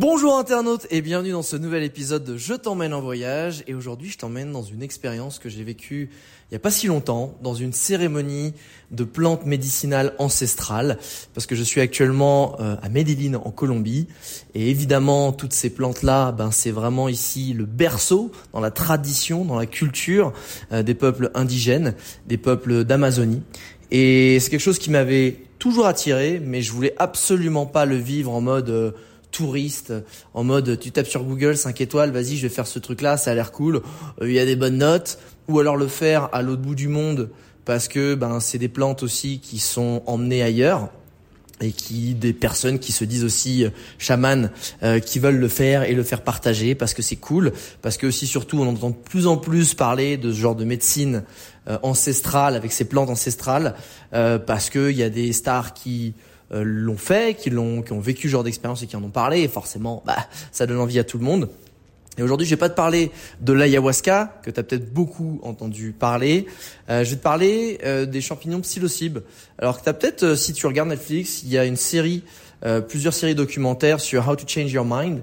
Bonjour internautes et bienvenue dans ce nouvel épisode de Je t'emmène en voyage. Et aujourd'hui je t'emmène dans une expérience que j'ai vécue il n'y a pas si longtemps dans une cérémonie de plantes médicinales ancestrales parce que je suis actuellement euh, à Medellín en Colombie. Et évidemment toutes ces plantes là ben c'est vraiment ici le berceau dans la tradition dans la culture euh, des peuples indigènes des peuples d'Amazonie. Et c'est quelque chose qui m'avait toujours attiré mais je voulais absolument pas le vivre en mode euh, touriste en mode tu tapes sur Google 5 étoiles, vas-y, je vais faire ce truc là, ça a l'air cool, euh, il y a des bonnes notes. Ou alors le faire à l'autre bout du monde parce que ben c'est des plantes aussi qui sont emmenées ailleurs et qui des personnes qui se disent aussi euh, chamanes euh, qui veulent le faire et le faire partager parce que c'est cool. Parce que aussi surtout on entend de plus en plus parler de ce genre de médecine ancestrale avec ces plantes ancestrales parce que il y a des stars qui euh, l'ont fait, qui l'ont, qui ont vécu ce genre d'expérience et qui en ont parlé. Et forcément, bah, ça donne envie à tout le monde. Et aujourd'hui, je vais pas te parler de l'ayahuasca que tu as peut-être beaucoup entendu parler. Euh, je vais te parler euh, des champignons psilocybes. Alors que tu as peut-être, si tu regardes Netflix, il y a une série, plusieurs séries documentaires sur How to Change Your Mind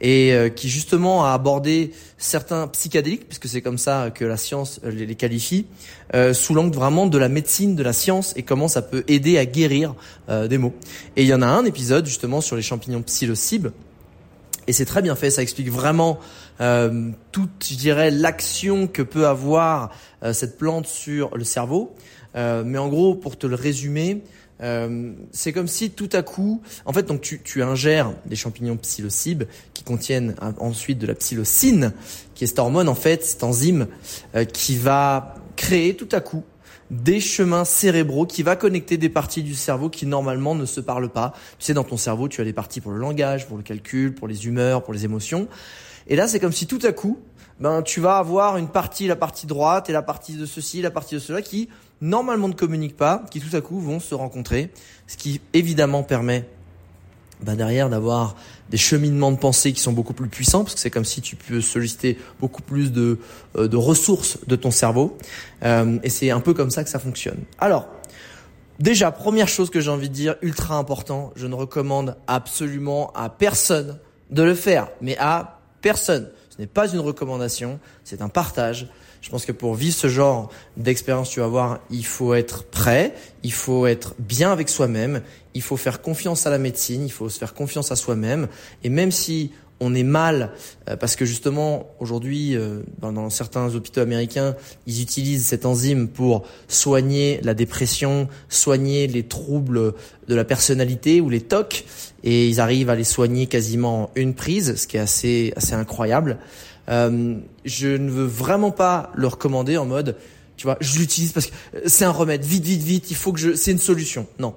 et euh, qui justement a abordé certains psychédéliques, puisque c'est comme ça que la science euh, les qualifie, euh, sous l'angle vraiment de la médecine, de la science et comment ça peut aider à guérir des maux. Et il y en a un épisode justement sur les champignons psilocybes, et c'est très bien fait, ça explique vraiment euh, toute, je dirais, l'action que peut avoir cette plante sur le cerveau. mais en gros, pour te le résumer, euh, c'est comme si tout à coup, en fait, donc tu, tu ingères des champignons psilocybes qui contiennent ensuite de la psilocine, qui est cette hormone en fait, cette enzyme euh, qui va créer tout à coup des chemins cérébraux qui va connecter des parties du cerveau qui normalement ne se parlent pas. Tu sais, dans ton cerveau, tu as des parties pour le langage, pour le calcul, pour les humeurs, pour les émotions. Et là, c'est comme si tout à coup, ben, tu vas avoir une partie, la partie droite et la partie de ceci, la partie de cela qui normalement ne communiquent pas, qui tout à coup vont se rencontrer, ce qui évidemment permet ben derrière d'avoir des cheminements de pensée qui sont beaucoup plus puissants, parce que c'est comme si tu peux solliciter beaucoup plus de, euh, de ressources de ton cerveau, euh, et c'est un peu comme ça que ça fonctionne. Alors, déjà, première chose que j'ai envie de dire, ultra important, je ne recommande absolument à personne de le faire, mais à personne. Ce n'est pas une recommandation, c'est un partage. Je pense que pour vivre ce genre d'expérience, tu vas voir, il faut être prêt, il faut être bien avec soi-même, il faut faire confiance à la médecine, il faut se faire confiance à soi-même. Et même si on est mal, euh, parce que justement aujourd'hui, euh, dans, certains hôpitaux américains, ils utilisent cette enzyme pour soigner la dépression, soigner les troubles de la personnalité ou les TOC, et ils arrivent à les soigner quasiment une prise, ce qui est assez assez incroyable. Euh, je ne veux vraiment pas le recommander en mode, tu vois, je l'utilise parce que c'est un remède, vite, vite, vite, il faut que je, c'est une solution. Non.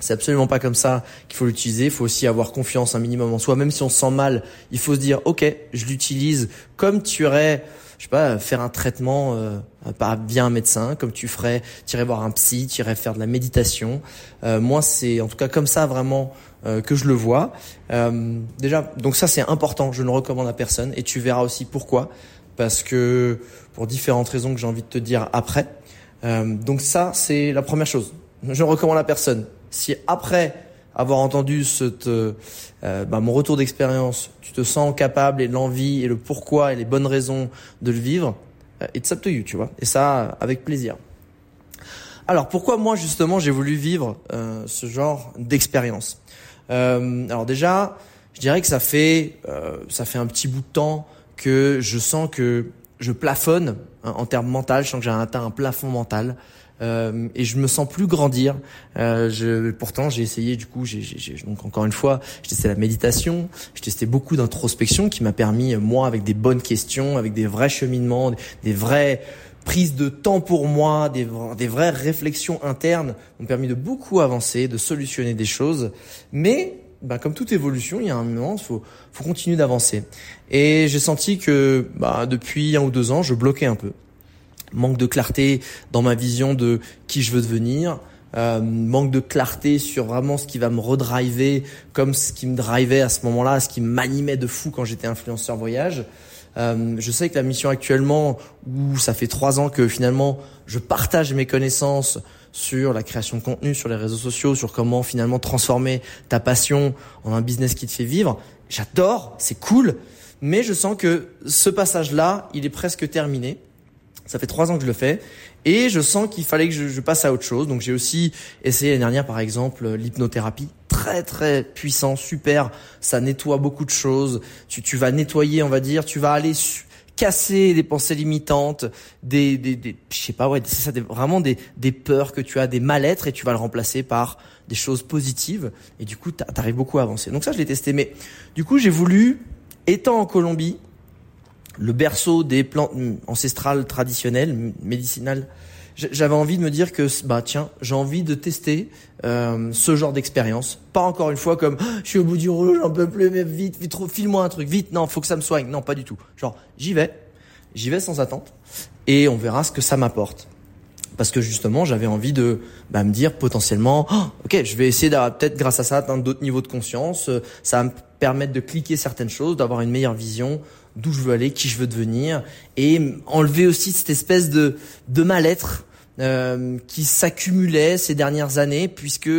C'est absolument pas comme ça qu'il faut l'utiliser. Il faut aussi avoir confiance un minimum en soi. Même si on se sent mal, il faut se dire, ok, je l'utilise comme tu aurais, je sais pas, faire un traitement euh, par via un médecin, comme tu ferais, irais voir un psy, irais faire de la méditation. Euh, moi, c'est en tout cas comme ça vraiment euh, que je le vois. Euh, déjà, donc ça c'est important, je ne recommande à personne et tu verras aussi pourquoi. Parce que pour différentes raisons que j'ai envie de te dire après. Euh, donc ça c'est la première chose. Je ne recommande à personne. Si après avoir entendu cette, bah, mon retour d'expérience, tu te sens capable et l'envie et le pourquoi et les bonnes raisons de le vivre, it's up to you, tu vois. Et ça avec plaisir. Alors pourquoi moi justement j'ai voulu vivre ce genre d'expérience? Euh, alors déjà, je dirais que ça fait euh, ça fait un petit bout de temps que je sens que je plafonne hein, en termes mental. Je sens que j'ai atteint un plafond mental. Euh, et je me sens plus grandir. Euh, je, pourtant, j'ai essayé du coup, j'ai, donc encore une fois, j'ai testé la méditation, j'ai testé beaucoup d'introspection qui m'a permis, moi, avec des bonnes questions, avec des vrais cheminements, des vraies prises de temps pour moi, des, vraies réflexions internes, m'ont permis de beaucoup avancer, de solutionner des choses. Mais bah, comme toute évolution, il y a un moment, faut, faut continuer d'avancer. Et j'ai senti que bah, depuis un ou deux ans, je bloquais un peu manque de clarté dans ma vision de qui je veux devenir, euh, manque de clarté sur vraiment ce qui va me redriver comme ce qui me drivait à ce moment-là, ce qui m'animait de fou quand j'étais influenceur voyage. Euh, je sais que la mission actuellement, où ça fait trois ans que finalement je partage mes connaissances sur la création de contenu, sur les réseaux sociaux, sur comment finalement transformer ta passion en un business qui te fait vivre, j'adore, c'est cool, mais je sens que ce passage-là, il est presque terminé. Ça fait trois ans que je le fais et je sens qu'il fallait que je, passe à autre chose. Donc j'ai aussi essayé l'année dernière, par exemple, l'hypnothérapie, très très puissant, super. Ça nettoie beaucoup de choses. Tu, tu vas nettoyer, on va dire, tu vas aller casser des pensées limitantes, des, des, des je sais pas, ouais, c'est ça, vraiment des, des peurs que tu as, des mal-être, et tu vas le remplacer par des choses positives. Et du coup, t'arrives beaucoup à avancer. Donc ça, je l'ai testé. Mais du coup, j'ai voulu, étant en Colombie, le berceau des plantes ancestrales traditionnelles, médicinales. J'avais envie de me dire que bah tiens, j'ai envie de tester euh, ce genre d'expérience. Pas encore une fois comme je suis au bout du rouleau, j'en peux plus, mais vite, vite, file-moi un truc, vite. Non, faut que ça me soigne. Non, pas du tout. Genre j'y vais, j'y vais sans attente, et on verra ce que ça m'apporte. Parce que justement, j'avais envie de bah, me dire potentiellement, oh, ok, je vais essayer d'avoir peut-être grâce à ça atteindre d'autres niveaux de conscience. Euh, ça va me permettre de cliquer certaines choses, d'avoir une meilleure vision d'où je veux aller, qui je veux devenir, et enlever aussi cette espèce de, de mal-être euh, qui s'accumulait ces dernières années, puisque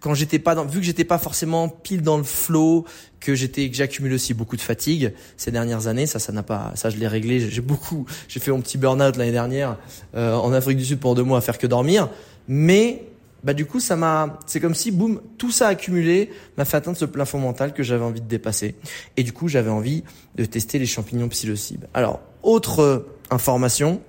quand j'étais pas dans, vu que j'étais pas forcément pile dans le flow, que j'étais, que j'accumule aussi beaucoup de fatigue ces dernières années, ça, ça n'a pas, ça je l'ai réglé. J'ai beaucoup, j'ai fait mon petit burn-out l'année dernière euh, en Afrique du Sud pendant deux mois à faire que dormir, mais bah du coup ça m'a c'est comme si boum tout ça accumulé m'a fait atteindre ce plafond mental que j'avais envie de dépasser et du coup j'avais envie de tester les champignons psilocybes. Alors autre euh, information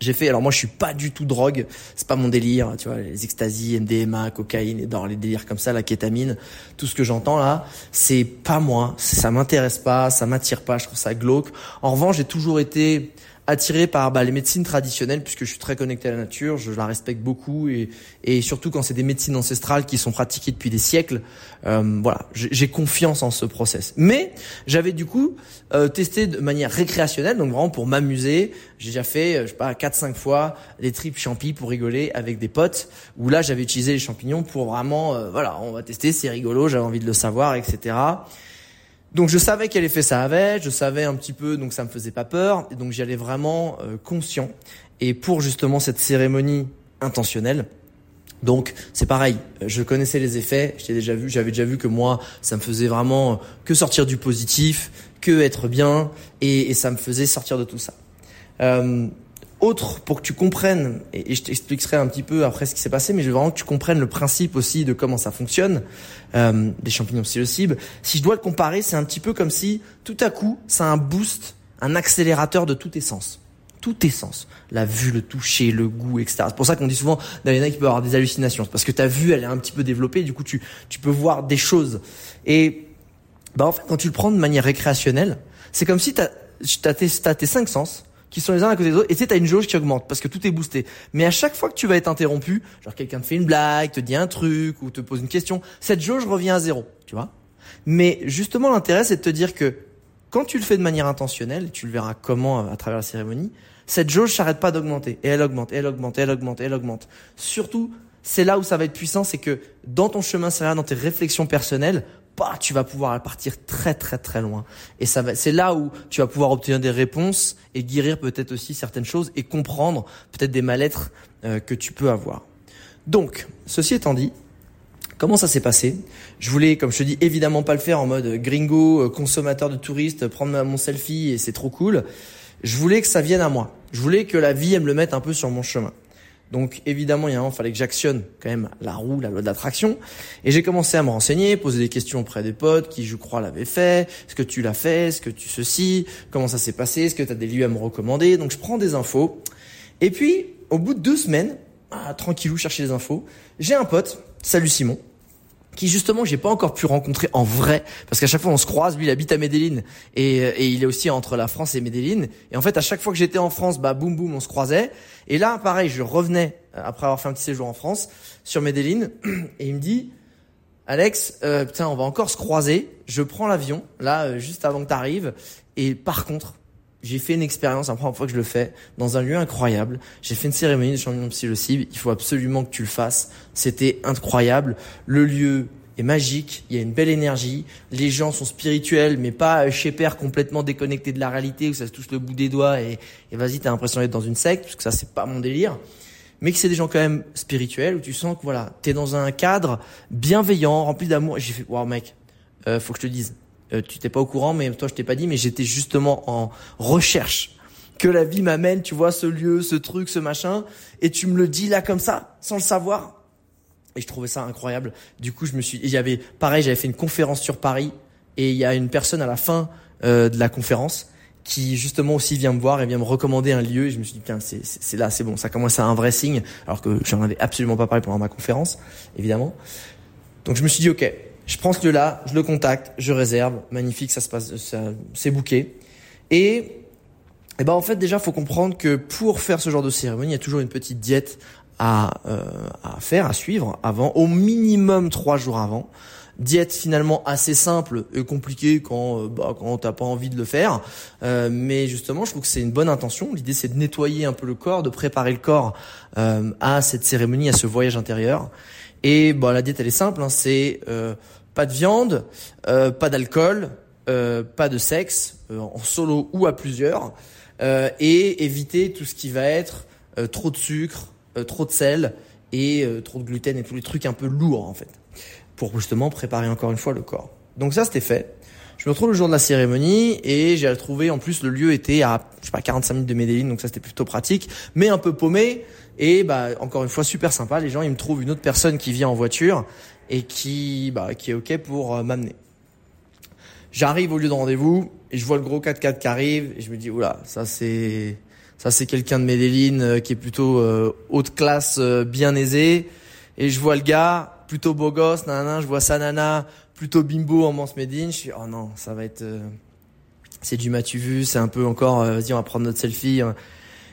j'ai fait alors moi je suis pas du tout drogue, c'est pas mon délire, tu vois les extasies, MDMA, cocaïne et dans les délires comme ça, la kétamine, tout ce que j'entends là, c'est pas moi, ça m'intéresse pas, ça m'attire pas, je trouve ça glauque. En revanche, j'ai toujours été attiré par bah, les médecines traditionnelles puisque je suis très connecté à la nature, je la respecte beaucoup et, et surtout quand c'est des médecines ancestrales qui sont pratiquées depuis des siècles, euh, voilà, j'ai confiance en ce process. Mais j'avais du coup euh, testé de manière récréationnelle, donc vraiment pour m'amuser. J'ai déjà fait, euh, je sais pas, 4-5 fois des tripes champi pour rigoler avec des potes. Où là, j'avais utilisé les champignons pour vraiment, euh, voilà, on va tester, c'est rigolo, j'avais envie de le savoir, etc. Donc je savais quel effet ça avait, je savais un petit peu, donc ça me faisait pas peur, et donc j'y allais vraiment euh, conscient. Et pour justement cette cérémonie intentionnelle, donc c'est pareil, je connaissais les effets, j'avais déjà vu, j'avais déjà vu que moi ça me faisait vraiment que sortir du positif, que être bien, et, et ça me faisait sortir de tout ça. Euh, autre pour que tu comprennes, et, je t'expliquerai un petit peu après ce qui s'est passé, mais je veux vraiment que tu comprennes le principe aussi de comment ça fonctionne, euh, des champignons psilocibe. Si je dois le comparer, c'est un petit peu comme si tout à coup, ça a un boost, un accélérateur de tout essence. Tout essence. La vue, le toucher, le goût, etc. C'est pour ça qu'on dit souvent, il y en a qui peuvent avoir des hallucinations. Parce que ta vue, elle est un petit peu développée, du coup, tu, tu peux voir des choses. Et, bah, en fait, quand tu le prends de manière récréationnelle, c'est comme si t'as, t'as tes, t'as tes cinq sens, qui sont les uns à côté des autres et tu sais, as une jauge qui augmente parce que tout est boosté. Mais à chaque fois que tu vas être interrompu, genre quelqu'un te fait une blague, te dit un truc ou te pose une question, cette jauge revient à zéro, tu vois? Mais justement, l'intérêt, c'est de te dire que quand tu le fais de manière intentionnelle, tu le verras comment à travers la cérémonie, cette jauge s'arrête pas d'augmenter et elle augmente, elle augmente, elle augmente, elle augmente. Surtout, c'est là où ça va être puissant, c'est que dans ton chemin c'est dans tes réflexions personnelles, tu vas pouvoir partir très très très loin. Et ça va, c'est là où tu vas pouvoir obtenir des réponses et guérir peut-être aussi certaines choses et comprendre peut-être des mal-être euh, que tu peux avoir. Donc, ceci étant dit, comment ça s'est passé? Je voulais, comme je te dis, évidemment pas le faire en mode gringo, euh, consommateur de touristes, prendre mon selfie et c'est trop cool. Je voulais que ça vienne à moi. Je voulais que la vie me le mette un peu sur mon chemin. Donc évidemment, il y a un fallait que j'actionne quand même la roue, la loi de l'attraction. Et j'ai commencé à me renseigner, poser des questions auprès des potes qui, je crois, l'avaient fait. Est-ce que tu l'as fait? Est-ce que tu ceci? Comment ça s'est passé? Est-ce que tu as des lieux à me recommander? Donc je prends des infos. Et puis, au bout de deux semaines, ah, tranquillou, chercher des infos, j'ai un pote, salut Simon, qui justement j'ai pas encore pu rencontrer en vrai parce qu'à chaque fois on se croise. Lui il habite à Medellin et, et il est aussi entre la France et Medellin. Et en fait à chaque fois que j'étais en France bah boum boum on se croisait. Et là pareil je revenais euh, après avoir fait un petit séjour en France sur Medellin et il me dit Alex euh, putain on va encore se croiser. Je prends l'avion là euh, juste avant que t'arrives. Et par contre j'ai fait une expérience, la première fois que je le fais, dans un lieu incroyable. J'ai fait une cérémonie de champion psilocibe. Il faut absolument que tu le fasses. C'était incroyable. Le lieu est magique. Il y a une belle énergie. Les gens sont spirituels, mais pas chez père complètement déconnectés de la réalité où ça se touche le bout des doigts et, et vas-y, t'as l'impression d'être dans une secte, parce que ça, c'est pas mon délire. Mais que c'est des gens quand même spirituels où tu sens que voilà, t'es dans un cadre bienveillant, rempli d'amour. J'ai fait, wow, mec, euh, faut que je te dise euh, tu t'es pas au courant, mais toi je t'ai pas dit, mais j'étais justement en recherche que la vie m'amène, tu vois, ce lieu, ce truc, ce machin, et tu me le dis là comme ça, sans le savoir. Et je trouvais ça incroyable. Du coup, je me suis, avait, pareil, j'avais fait une conférence sur Paris, et il y a une personne à la fin euh, de la conférence qui justement aussi vient me voir et vient me recommander un lieu. Et je me suis dit, tiens, c'est là, c'est bon, ça commence à un vrai signe, alors que j'en avais absolument pas parlé pendant ma conférence, évidemment. Donc je me suis dit, ok, je prends ce lieu-là, je le contacte, je réserve, magnifique, ça se passe, c'est bouqué. Et, eh ben en fait déjà, faut comprendre que pour faire ce genre de cérémonie, il y a toujours une petite diète à, euh, à faire, à suivre avant, au minimum trois jours avant. Diète finalement assez simple et compliquée quand euh, bah, quand t'as pas envie de le faire, euh, mais justement je trouve que c'est une bonne intention. L'idée c'est de nettoyer un peu le corps, de préparer le corps euh, à cette cérémonie, à ce voyage intérieur. Et bah la diète elle est simple, hein, c'est euh, pas de viande, euh, pas d'alcool, euh, pas de sexe, euh, en solo ou à plusieurs, et éviter tout ce qui va être trop de sucre, trop de sel et trop de gluten et tous les trucs un peu lourds en fait, pour justement préparer encore une fois le corps. Donc ça c'était fait. Je me retrouve le jour de la cérémonie et j'ai trouvé en plus le lieu était à je sais pas 45 minutes de Medellin donc ça c'était plutôt pratique mais un peu paumé et bah encore une fois super sympa les gens ils me trouvent une autre personne qui vient en voiture et qui, bah, qui est OK pour euh, m'amener. J'arrive au lieu de rendez-vous et je vois le gros 4x4 qui arrive et je me dis, oula, ça c'est, ça c'est quelqu'un de Medellin euh, qui est plutôt euh, haute classe, bien aisé. Et je vois le gars, plutôt beau gosse, nanana, je vois sa nana, plutôt bimbo en Mance Medellin. Je suis, oh non, ça va être, c'est du matu vu, c'est un peu encore, vas-y, on va prendre notre selfie. Hein.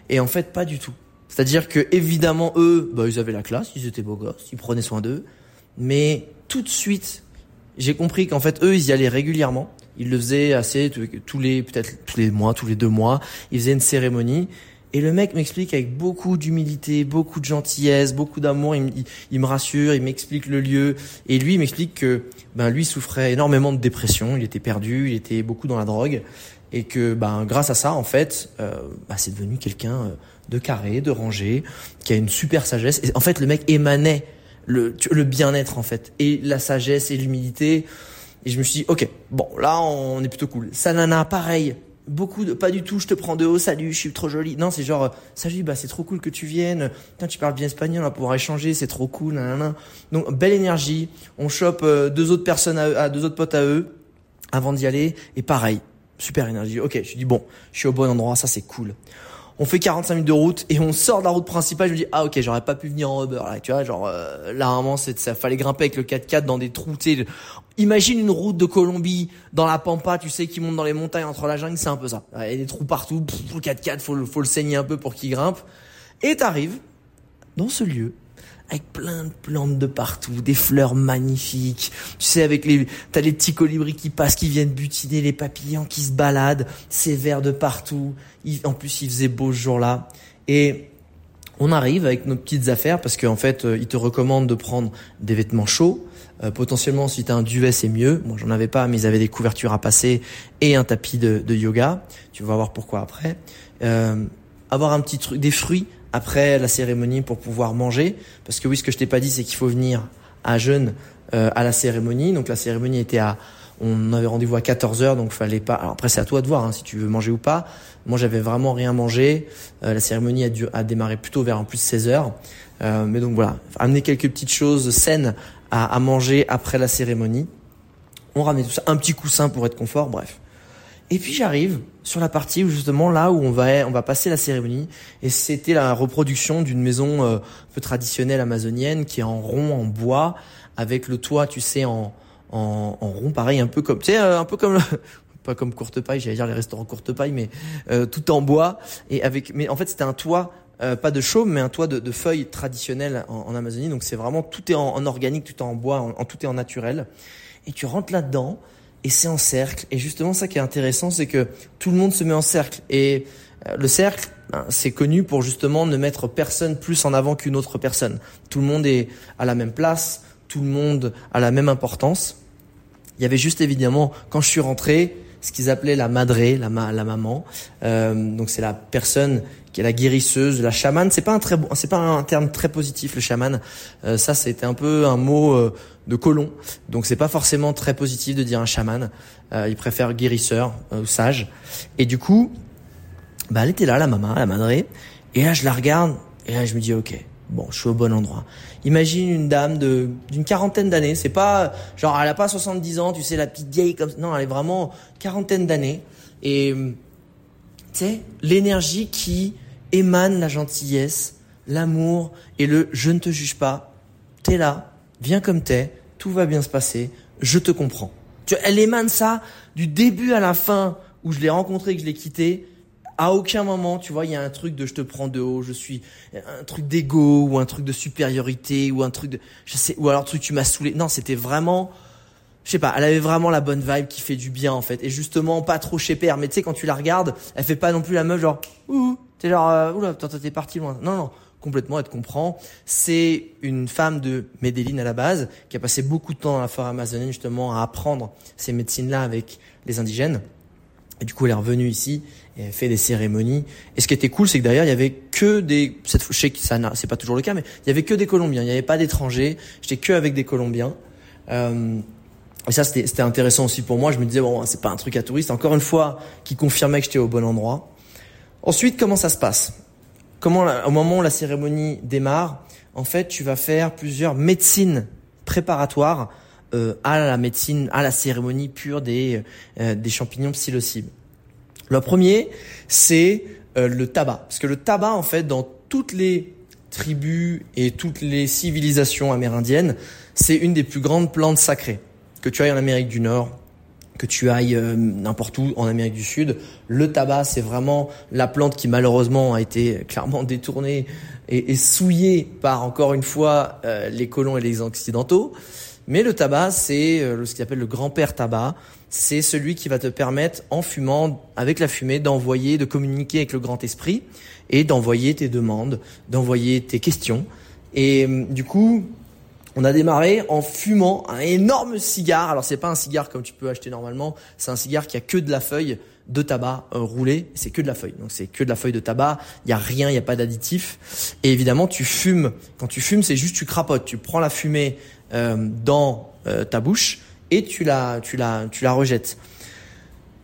Et en fait, pas du tout. C'est-à-dire que évidemment eux, bah, ils avaient la classe, ils étaient beaux gosses, ils prenaient soin d'eux. Mais tout de suite, j'ai compris qu'en fait, eux, ils y allaient régulièrement. Ils le faisaient assez tous les, peut-être tous les mois, tous les deux mois. Ils faisaient une cérémonie. Et le mec m'explique avec beaucoup d'humilité, beaucoup de gentillesse, beaucoup d'amour. Il, me rassure, il m'explique le lieu. Et lui, il m'explique que, ben, lui souffrait énormément de dépression. Il était perdu, il était beaucoup dans la drogue. Et que, ben, grâce à ça, en fait, euh, ben, c'est devenu quelqu'un euh, de carré, de rangé, qui a une super sagesse. Et en fait, le mec émanait le, le bien-être en fait et la sagesse et l'humilité. Et je me suis dit, ok, bon, là, on est plutôt cool. Sanana, pareil. Beaucoup de, pas du tout, je te prends de haut, salut, je suis trop jolie. Non, c'est genre, salut, bah, c'est trop cool que tu viennes. Putain, tu parles bien espagnol, on va pouvoir échanger, c'est trop cool, nanana. Donc, belle énergie. On chope euh, deux autres personnes à, deux autres potes à eux avant d'y aller. Et pareil, super énergie. Ok, je dis, bon, je suis au bon endroit, ça c'est cool on fait 45 minutes de route et on sort de la route principale. Je me dis ah ok j'aurais pas pu venir en Uber là tu vois genre euh, là c'est ça fallait grimper avec le 4x4 dans des trous. Imagine une route de Colombie dans la pampa tu sais qui monte dans les montagnes entre la jungle c'est un peu ça. Il y a des trous partout. le 4x4 faut le faut le saigner un peu pour qu'il grimpe. Et t'arrives dans ce lieu avec plein de plantes de partout, des fleurs magnifiques. Tu sais, avec les, t'as les petits colibris qui passent, qui viennent butiner, les papillons qui se baladent, c'est vert de partout. en plus, il faisait beau ce jour-là. Et on arrive avec nos petites affaires parce qu'en fait, euh, ils te recommandent de prendre des vêtements chauds. Euh, potentiellement, si tu as un duvet, c'est mieux. Moi, j'en avais pas, mais ils avaient des couvertures à passer et un tapis de, de yoga. Tu vas voir pourquoi après. Euh, avoir un petit truc, des fruits après la cérémonie pour pouvoir manger. Parce que oui, ce que je t'ai pas dit, c'est qu'il faut venir à jeûne euh, à la cérémonie. Donc la cérémonie était à On avait rendez-vous à 14 heures, donc fallait pas. Alors après, c'est à toi de voir hein, si tu veux manger ou pas. Moi, j'avais vraiment rien mangé. Euh, la cérémonie a, dû, a démarré plutôt vers en plus 16 heures. Euh, mais donc voilà, amener quelques petites choses saines à, à manger après la cérémonie. On ramenait tout ça, un petit coussin pour être confort, bref. Et puis j'arrive sur la partie où justement là où on va on va passer la cérémonie et c'était la reproduction d'une maison euh, un peu traditionnelle amazonienne qui est en rond en bois avec le toit tu sais en en, en rond pareil un peu comme tu sais euh, un peu comme pas comme courte paille j'allais dire les restaurants courte paille mais euh, tout en bois et avec mais en fait c'était un toit euh, pas de chaume, mais un toit de, de feuilles traditionnelles en, en, Amazonie. Donc c'est vraiment tout est en, en, organique, tout est en bois, en, tout est en naturel. Et tu rentres là-dedans et c'est en cercle. Et justement, ça qui est intéressant, c'est que tout le monde se met en cercle. Et euh, le cercle, ben, c'est connu pour justement ne mettre personne plus en avant qu'une autre personne. Tout le monde est à la même place, tout le monde a la même importance. Il y avait juste évidemment, quand je suis rentré, ce qu'ils appelaient la madré, la, ma, la maman. Euh, donc c'est la personne qui est la guérisseuse, la chamane. C'est pas un très bon, c'est pas un terme très positif le chaman. Euh, ça c'était un peu un mot euh, de colon. Donc c'est pas forcément très positif de dire un chaman. Euh, ils préfèrent guérisseur ou sage. Et du coup, bah elle était là la maman, la madré. Et là je la regarde et là je me dis ok, bon je suis au bon endroit. Imagine une dame de d'une quarantaine d'années. C'est pas genre elle a pas 70 ans, tu sais la petite vieille comme non, elle est vraiment quarantaine d'années et tu sais l'énergie qui émane la gentillesse, l'amour et le je ne te juge pas. T'es là, viens comme t'es, tout va bien se passer, je te comprends. Tu elle émane ça du début à la fin où je l'ai rencontré et que je l'ai quitté. À aucun moment, tu vois, il y a un truc de je te prends de haut, je suis un truc d'ego ou un truc de supériorité ou un truc de je sais ou alors truc tu m'as saoulé. Non, c'était vraiment je sais pas, elle avait vraiment la bonne vibe qui fait du bien en fait et justement pas trop chez père, mais tu sais quand tu la regardes, elle fait pas non plus la meuf genre ouh, t'es genre euh, oula, t'es parti loin. Non non, complètement, elle te comprend. C'est une femme de Medellin à la base qui a passé beaucoup de temps dans la forêt amazonienne justement à apprendre ces médecines-là avec les indigènes. Et du coup, elle est revenue ici et elle fait des cérémonies. Et ce qui était cool, c'est que derrière, il y avait que des, je sais que ça, c'est pas toujours le cas, mais il y avait que des Colombiens. Il n'y avait pas d'étrangers. J'étais que avec des Colombiens. Euh, et ça, c'était intéressant aussi pour moi. Je me disais, bon, c'est pas un truc à touristes. Encore une fois, qui confirmait que j'étais au bon endroit. Ensuite, comment ça se passe? Comment, au moment où la cérémonie démarre, en fait, tu vas faire plusieurs médecines préparatoires euh, à la médecine, à la cérémonie pure des, euh, des champignons psilocibe. Le premier, c'est euh, le tabac. Parce que le tabac, en fait, dans toutes les tribus et toutes les civilisations amérindiennes, c'est une des plus grandes plantes sacrées. Que tu ailles en Amérique du Nord, que tu ailles euh, n'importe où en Amérique du Sud, le tabac, c'est vraiment la plante qui malheureusement a été clairement détournée et, et souillée par, encore une fois, euh, les colons et les occidentaux. Mais le tabac, c'est euh, ce qu'ils appelle le grand-père tabac. C'est celui qui va te permettre, en fumant, avec la fumée, d'envoyer, de communiquer avec le grand esprit et d'envoyer tes demandes, d'envoyer tes questions. Et du coup, on a démarré en fumant un énorme cigare. Alors c'est pas un cigare comme tu peux acheter normalement, c'est un cigare qui a que de la feuille de tabac euh, roulé, c'est que de la feuille. Donc c'est que de la feuille de tabac, il y a rien, il y a pas d'additif. Et évidemment, tu fumes. Quand tu fumes, c'est juste tu crapotes, tu prends la fumée euh, dans euh, ta bouche et tu la tu la tu la rejettes.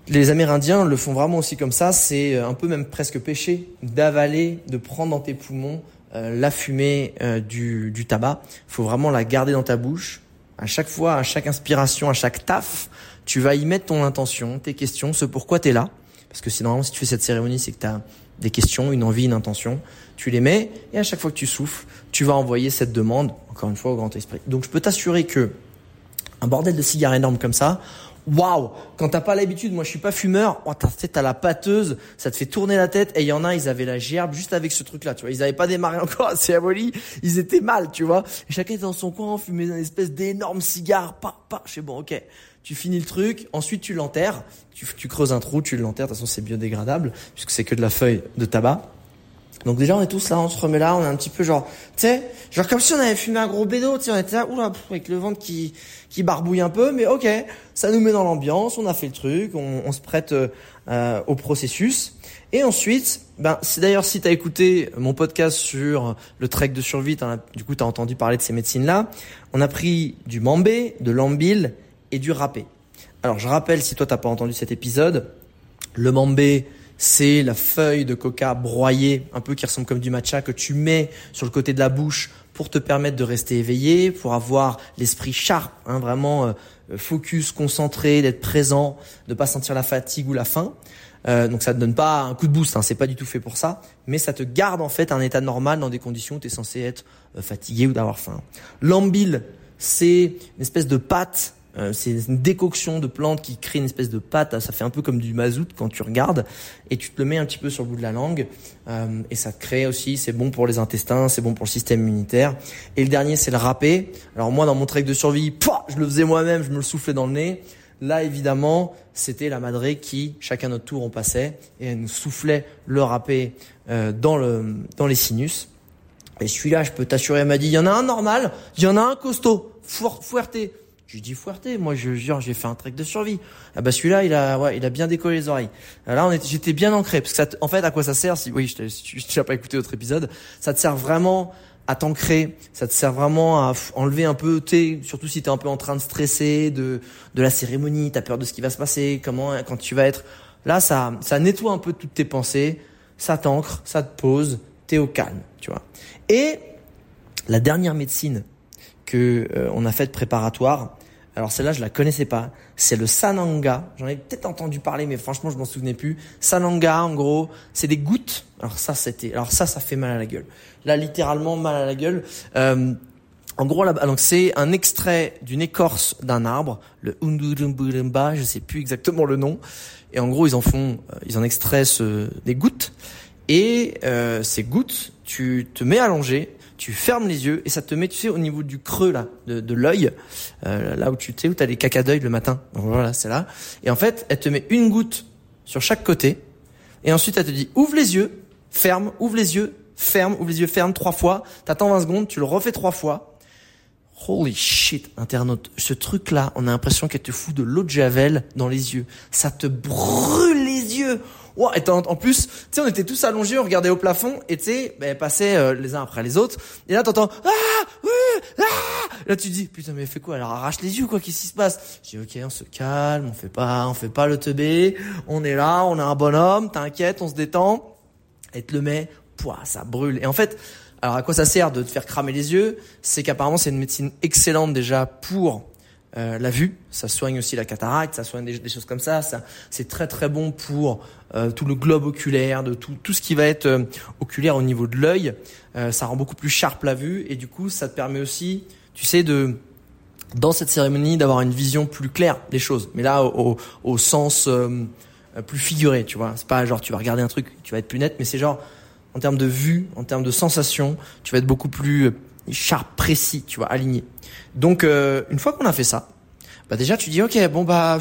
Les Amérindiens le font vraiment aussi comme ça, c'est un peu même presque péché d'avaler, de prendre dans tes poumons euh, la fumée euh, du, du tabac. Il faut vraiment la garder dans ta bouche. À chaque fois, à chaque inspiration, à chaque taf, tu vas y mettre ton intention, tes questions, ce pourquoi tu es là. Parce que c'est normalement, si tu fais cette cérémonie, c'est que tu as des questions, une envie, une intention. Tu les mets et à chaque fois que tu souffles, tu vas envoyer cette demande, encore une fois, au grand esprit. Donc je peux t'assurer que un bordel de cigares énorme comme ça, waouh Quand t'as pas l'habitude, moi je suis pas fumeur, oh, t'as, t'as la pâteuse, ça te fait tourner la tête. Et il y en a, ils avaient la gerbe juste avec ce truc-là, tu vois. Ils avaient pas démarré encore à aboli, ils étaient mal, tu vois. Et chacun était dans son coin, fumait une espèce d'énorme cigare, pas, pas. Je sais bon, ok. Tu finis le truc, ensuite tu l'enterres, tu, tu creuses un trou, tu l'enterres. De toute façon, c'est biodégradable puisque c'est que de la feuille de tabac. Donc déjà on est tous là, on se remet là, on est un petit peu genre, tu sais, genre comme si on avait fumé un gros bédo, tu sais, on était là, oula, avec le ventre qui qui barbouille un peu, mais ok, ça nous met dans l'ambiance, on a fait le truc, on, on se prête euh, au processus. Et ensuite, ben c'est d'ailleurs si tu as écouté mon podcast sur le trek de survie, du coup tu as entendu parler de ces médecines là, on a pris du mambé, de l'ambil et du râpé. Alors je rappelle si toi t'as pas entendu cet épisode, le mambé c'est la feuille de coca broyée, un peu qui ressemble comme du matcha que tu mets sur le côté de la bouche pour te permettre de rester éveillé, pour avoir l'esprit sharp, hein, vraiment euh, focus, concentré, d'être présent, de pas sentir la fatigue ou la faim. Euh, donc ça te donne pas un coup de boost, hein, c'est pas du tout fait pour ça, mais ça te garde en fait un état normal dans des conditions où tu es censé être euh, fatigué ou d'avoir faim. L'ambil, c'est une espèce de pâte c'est une décoction de plantes qui crée une espèce de pâte. Ça fait un peu comme du mazout quand tu regardes. Et tu te le mets un petit peu sur le bout de la langue. Euh, et ça crée aussi, c'est bon pour les intestins, c'est bon pour le système immunitaire. Et le dernier, c'est le râpé. Alors moi, dans mon trek de survie, pouah, je le faisais moi-même, je me le soufflais dans le nez. Là, évidemment, c'était la madré qui, chacun notre tour, on passait et elle nous soufflait le râpé euh, dans, le, dans les sinus. Et celui-là, je peux t'assurer, elle m'a dit, il y en a un normal, il y en a un costaud, fuerté. Je dis Fuerté, moi je jure, j'ai fait un trek de survie. Ah bah celui-là, il a, ouais, il a bien décollé les oreilles. Là, on était, j'étais bien ancré parce que ça, en fait, à quoi ça sert Si, oui, je n'ai pas écouté votre épisode, ça te sert vraiment à t'ancrer, ça te sert vraiment à enlever un peu, t'es, surtout si t'es un peu en train de stresser de de la cérémonie, t'as peur de ce qui va se passer, comment quand tu vas être là, ça ça nettoie un peu toutes tes pensées, ça t'ancre, ça te pose, t'es au calme, tu vois. Et la dernière médecine que euh, on a faite préparatoire, alors celle-là, je la connaissais pas. C'est le Sananga. J'en ai peut-être entendu parler, mais franchement, je m'en souvenais plus. Sananga, en gros, c'est des gouttes. Alors ça, c'était. Alors ça, ça fait mal à la gueule. Là, littéralement mal à la gueule. Euh, en gros, là, donc c'est un extrait d'une écorce d'un arbre, le Undurumburumba, je sais plus exactement le nom. Et en gros, ils en font, euh, ils en extraient des gouttes. Et euh, ces gouttes, tu te mets allongé tu fermes les yeux et ça te met, tu sais, au niveau du creux là, de, de l'œil, euh, là où tu sais où t'as les caca d'œil le matin. voilà, c'est là. Et en fait, elle te met une goutte sur chaque côté et ensuite elle te dit ouvre les yeux, ferme, ouvre les yeux, ferme, ouvre les yeux, ferme trois fois. T'attends 20 secondes, tu le refais trois fois. Holy shit, internaute, ce truc-là, on a l'impression qu'elle te fout de l'eau de javel dans les yeux. Ça te brûle les yeux. Wow, et en, plus, tu sais, on était tous allongés, on regardait au plafond, et tu sais, ben, passaient euh, les uns après les autres. Et là, t'entends ah, oui, ah. Là, tu dis putain, mais fait quoi? Elle arrache les yeux, quoi Qu'est-ce qui se passe? Je dis ok, on se calme, on fait pas, on fait pas le teubé. On est là, on est un bonhomme. T'inquiète, on se détend. Et te le met, pouah, ça brûle. Et en fait, alors à quoi ça sert de te faire cramer les yeux? C'est qu'apparemment, c'est une médecine excellente déjà pour euh, la vue, ça soigne aussi la cataracte, ça soigne des, choses comme ça. ça c'est très très bon pour euh, tout le globe oculaire, de tout, tout ce qui va être euh, oculaire au niveau de l'œil. ça rend beaucoup plus sharp la vue et du coup ça te permet aussi, tu sais, de dans cette cérémonie d'avoir une vision plus claire des choses. Mais là au, au sens plus figuré, tu vois. C'est pas genre tu vas regarder un truc, tu vas être plus net, mais c'est genre en termes de vue, en termes de sensation, tu vas être beaucoup plus sharp, précis, tu vois, aligné. Donc euh, une fois qu'on a fait ça, bah déjà tu dis ok bon bah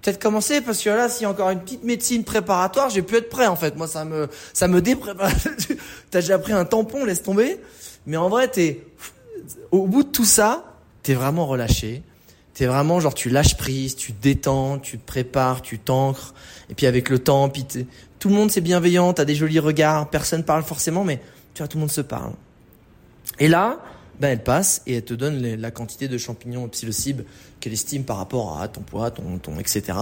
peut-être commencer parce que là s'il y a encore une petite médecine préparatoire, j'ai pu être prêt en fait. Moi ça me ça me déprépare. T'as déjà pris un tampon, laisse tomber. Mais en vrai t'es au bout de tout ça, t'es vraiment relâché. T'es vraiment genre tu lâches prise, tu te détends, tu te prépares, tu t'ancres. Et puis avec le temps, puis tout le monde c'est bienveillant, t'as des jolis regards, personne parle forcément, mais tu vois tout le monde se parle. Et là, ben elle passe et elle te donne la quantité de champignons psilocybes qu'elle estime par rapport à ton poids, ton, ton etc.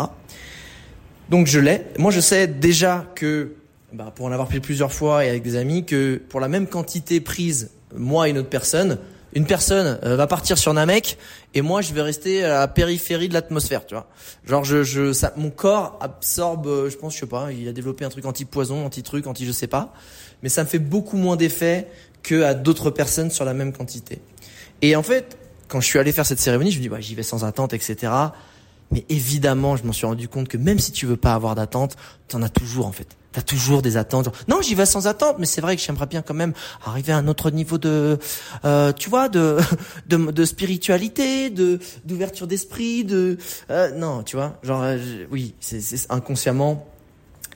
Donc je l'ai. Moi je sais déjà que, bah, pour en avoir pris plusieurs fois et avec des amis, que pour la même quantité prise, moi et une autre personne, une personne euh, va partir sur Namek et moi je vais rester à la périphérie de l'atmosphère, tu vois. Genre je, je ça, mon corps absorbe, euh, je pense, je sais pas, il a développé un truc anti-poison, anti-truc, anti je sais pas, mais ça me fait beaucoup moins d'effet que à d'autres personnes sur la même quantité. Et en fait, quand je suis allé faire cette cérémonie, je me dis, bah, j'y vais sans attente, etc. Mais évidemment, je m'en suis rendu compte que même si tu veux pas avoir d'attente, t'en as toujours en fait. T'as toujours des attentes. non, j'y vais sans attente, mais c'est vrai que j'aimerais bien quand même arriver à un autre niveau de, euh, tu vois, de, de, de spiritualité, de d'ouverture d'esprit, de, euh, non, tu vois, genre, euh, oui, c'est inconsciemment,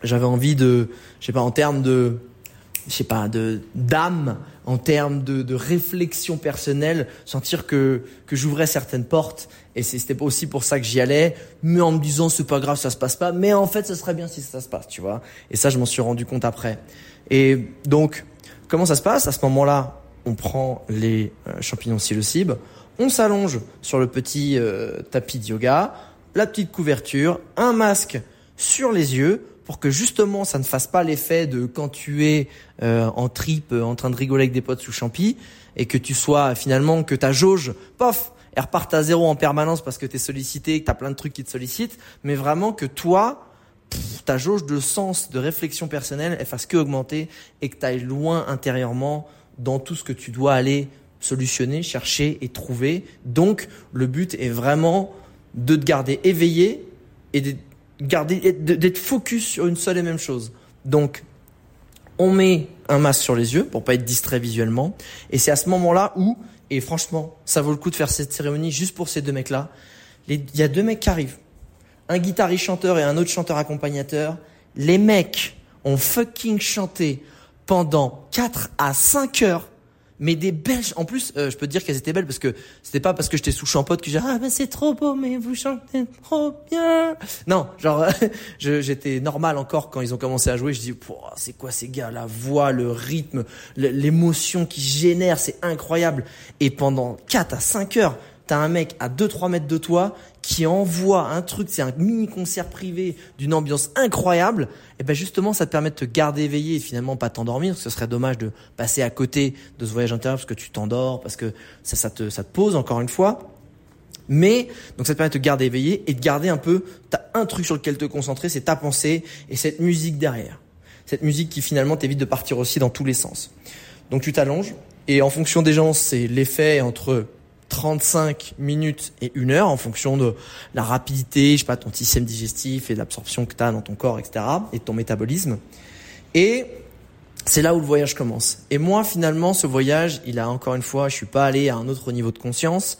j'avais envie de, je sais pas, en termes de, je sais pas, de d'âme, en termes de, de réflexion personnelle, sentir que que j'ouvrais certaines portes. Et c'était aussi pour ça que j'y allais, mais en me disant c'est pas grave, ça se passe pas, mais en fait ça serait bien si ça se passe, tu vois. Et ça je m'en suis rendu compte après. Et donc comment ça se passe? À ce moment-là, on prend les euh, champignons psilocybes, on s'allonge sur le petit euh, tapis de yoga, la petite couverture, un masque sur les yeux pour que justement ça ne fasse pas l'effet de quand tu es euh, en trip en train de rigoler avec des potes sous champi et que tu sois finalement que ta jauge, pof, elle reparte à zéro en permanence parce que tu es sollicité, que tu as plein de trucs qui te sollicitent, mais vraiment que toi, ta jauge de sens, de réflexion personnelle, elle fasse que augmenter et que tu ailles loin intérieurement dans tout ce que tu dois aller solutionner, chercher et trouver. Donc, le but est vraiment de te garder éveillé et de garder, d'être focus sur une seule et même chose. Donc, on met un masque sur les yeux pour pas être distrait visuellement. Et c'est à ce moment-là où, et franchement, ça vaut le coup de faire cette cérémonie juste pour ces deux mecs-là. Il y a deux mecs qui arrivent un guitariste chanteur et un autre chanteur accompagnateur, les mecs ont fucking chanté pendant 4 à 5 heures mais des belles en plus euh, je peux te dire qu'elles étaient belles parce que c'était pas parce que j'étais sous champote que j'ai ah ben c'est trop beau mais vous chantez trop bien. Non genre j'étais normal encore quand ils ont commencé à jouer je dis c'est quoi ces gars la voix le rythme l'émotion qui génère c'est incroyable. Et pendant 4 à 5 heures t'as un mec à 2-3 mètres de toi qui envoie un truc, c'est un mini concert privé d'une ambiance incroyable, et ben justement ça te permet de te garder éveillé et finalement pas t'endormir, ce serait dommage de passer à côté de ce voyage intérieur parce que tu t'endors, parce que ça, ça, te, ça te pose encore une fois. Mais donc ça te permet de te garder éveillé et de garder un peu, t'as un truc sur lequel te concentrer, c'est ta pensée et cette musique derrière. Cette musique qui finalement t'évite de partir aussi dans tous les sens. Donc tu t'allonges et en fonction des gens, c'est l'effet entre 35 minutes et une heure en fonction de la rapidité, je sais pas, ton système digestif et de l'absorption que tu as dans ton corps, etc. et de ton métabolisme. Et c'est là où le voyage commence. Et moi, finalement, ce voyage, il a encore une fois, je suis pas allé à un autre niveau de conscience.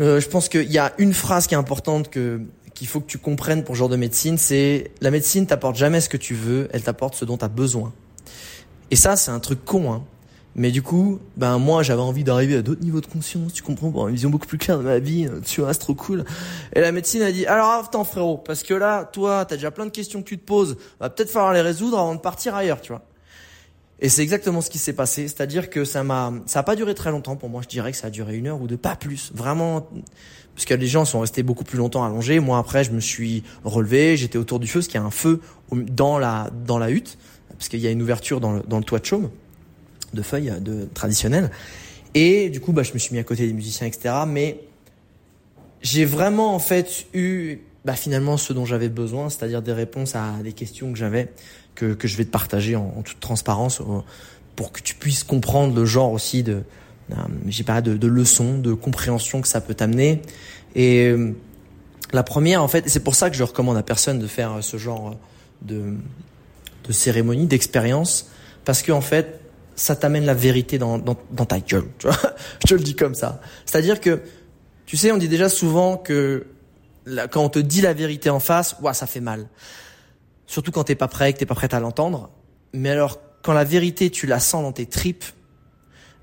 Euh, je pense qu'il y a une phrase qui est importante que qu'il faut que tu comprennes pour ce genre de médecine, c'est la médecine t'apporte jamais ce que tu veux, elle t'apporte ce dont tu as besoin. Et ça, c'est un truc con, hein. Mais du coup, ben moi j'avais envie d'arriver à d'autres niveaux de conscience, tu comprends, pour une vision beaucoup plus claire de ma vie, euh, tu vois, c'est trop cool. Et la médecine a dit, alors attends frérot, parce que là, toi, t'as déjà plein de questions que tu te poses, va peut-être falloir les résoudre avant de partir ailleurs, tu vois. Et c'est exactement ce qui s'est passé, c'est-à-dire que ça m'a, ça a pas duré très longtemps pour moi, je dirais que ça a duré une heure ou deux, pas plus, vraiment, parce que les gens sont restés beaucoup plus longtemps allongés. Moi après, je me suis relevé, j'étais autour du feu, parce qu'il y a un feu dans la dans la hutte, parce qu'il y a une ouverture dans le, dans le toit de chaume de feuilles de traditionnelles. Et du coup, bah, je me suis mis à côté des musiciens, etc. Mais j'ai vraiment en fait eu bah, finalement ce dont j'avais besoin, c'est-à-dire des réponses à des questions que j'avais, que, que je vais te partager en, toute transparence euh, pour que tu puisses comprendre le genre aussi de, euh, j'ai pas de, leçons, de compréhension que ça peut t'amener. Et euh, la première, en fait, c'est pour ça que je recommande à personne de faire ce genre de, de cérémonie, d'expérience, parce que en fait, ça t'amène la vérité dans, dans, dans ta gueule. Tu vois Je te le dis comme ça. C'est-à-dire que, tu sais, on dit déjà souvent que quand on te dit la vérité en face, ouah, ça fait mal. Surtout quand t'es pas prêt, que t'es pas prêt à l'entendre. Mais alors, quand la vérité, tu la sens dans tes tripes,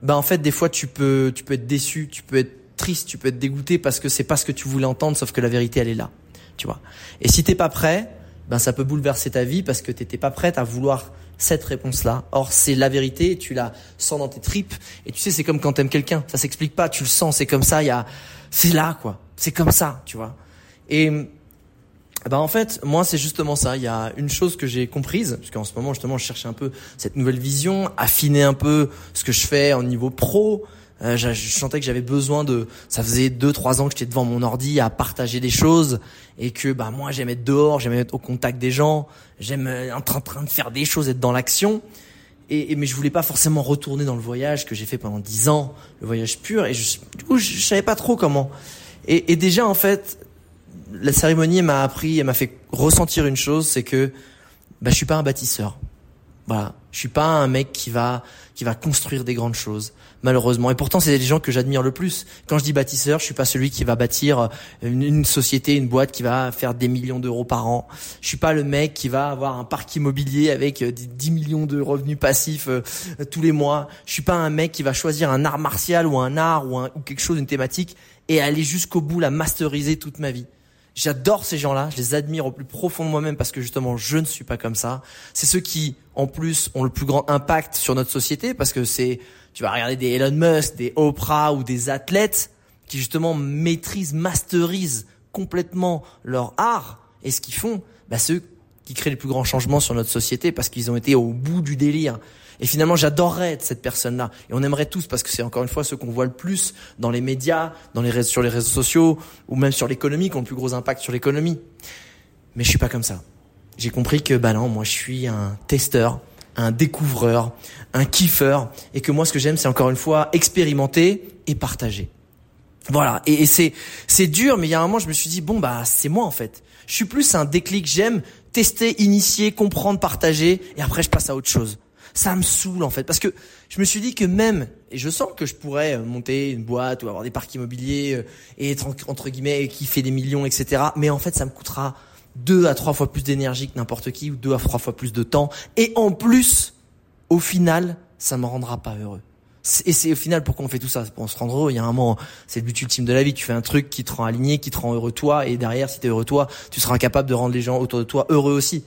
ben en fait, des fois, tu peux, tu peux être déçu, tu peux être triste, tu peux être dégoûté parce que c'est pas ce que tu voulais entendre, sauf que la vérité, elle est là. Tu vois Et si t'es pas prêt, ben ça peut bouleverser ta vie parce que t'étais pas prête à vouloir cette réponse-là. Or, c'est la vérité, tu la sens dans tes tripes. Et tu sais, c'est comme quand t'aimes quelqu'un. Ça s'explique pas, tu le sens, c'est comme ça, il y a, c'est là, quoi. C'est comme ça, tu vois. Et, bah, en fait, moi, c'est justement ça. Il y a une chose que j'ai comprise, parce qu'en ce moment, justement, je cherchais un peu cette nouvelle vision, affiner un peu ce que je fais en niveau pro, euh, je, je, sentais que j'avais besoin de. Ça faisait deux, trois ans que j'étais devant mon ordi à partager des choses et que bah moi j'aimais être dehors, j'aimais être au contact des gens, j'aime être en train de faire des choses, être dans l'action. Et, mais je voulais pas forcément retourner dans le voyage que j'ai fait pendant dix ans, le voyage pur. Et je, du coup, je, savais pas trop comment. Et, et déjà en fait, la cérémonie m'a appris, elle m'a fait ressentir une chose, c'est que bah, je suis pas un bâtisseur. Voilà, je suis pas un mec qui va qui va construire des grandes choses, malheureusement. Et pourtant, c'est les gens que j'admire le plus. Quand je dis bâtisseur, je suis pas celui qui va bâtir une, société, une boîte qui va faire des millions d'euros par an. Je suis pas le mec qui va avoir un parc immobilier avec 10 millions de revenus passifs euh, tous les mois. Je suis pas un mec qui va choisir un art martial ou un art ou quelque chose, une thématique et aller jusqu'au bout, la masteriser toute ma vie. J'adore ces gens-là, je les admire au plus profond de moi-même parce que justement je ne suis pas comme ça. C'est ceux qui en plus ont le plus grand impact sur notre société parce que c'est tu vas regarder des Elon Musk, des Oprah ou des athlètes qui justement maîtrisent, masterisent complètement leur art et ce qu'ils font, bah, ceux qui créent les plus grands changements sur notre société parce qu'ils ont été au bout du délire. Et finalement, j'adorerais être cette personne-là. Et on aimerait tous parce que c'est encore une fois ce qu'on voit le plus dans les médias, dans les sur les réseaux sociaux ou même sur l'économie qui ont le plus gros impact sur l'économie. Mais je suis pas comme ça. J'ai compris que bah non, moi je suis un testeur, un découvreur, un kiffeur et que moi ce que j'aime c'est encore une fois expérimenter et partager. Voilà, et, c'est c'est dur mais il y a un moment je me suis dit bon bah c'est moi en fait. Je suis plus un déclic, j'aime tester, initier, comprendre, partager et après je passe à autre chose ça me saoule en fait parce que je me suis dit que même et je sens que je pourrais euh, monter une boîte ou avoir des parcs immobiliers euh, et être entre guillemets qui fait des millions etc mais en fait ça me coûtera deux à trois fois plus d'énergie que n'importe qui ou deux à trois fois plus de temps. Et en plus au final ça me rendra pas heureux. Et c'est au final pourquoi on fait tout ça. C'est pour se rendre heureux. Il y a un moment c'est le but ultime de la vie. Tu fais un truc qui te rend aligné qui te rend heureux toi. Et derrière si tu es heureux toi tu seras capable de rendre les gens autour de toi heureux aussi.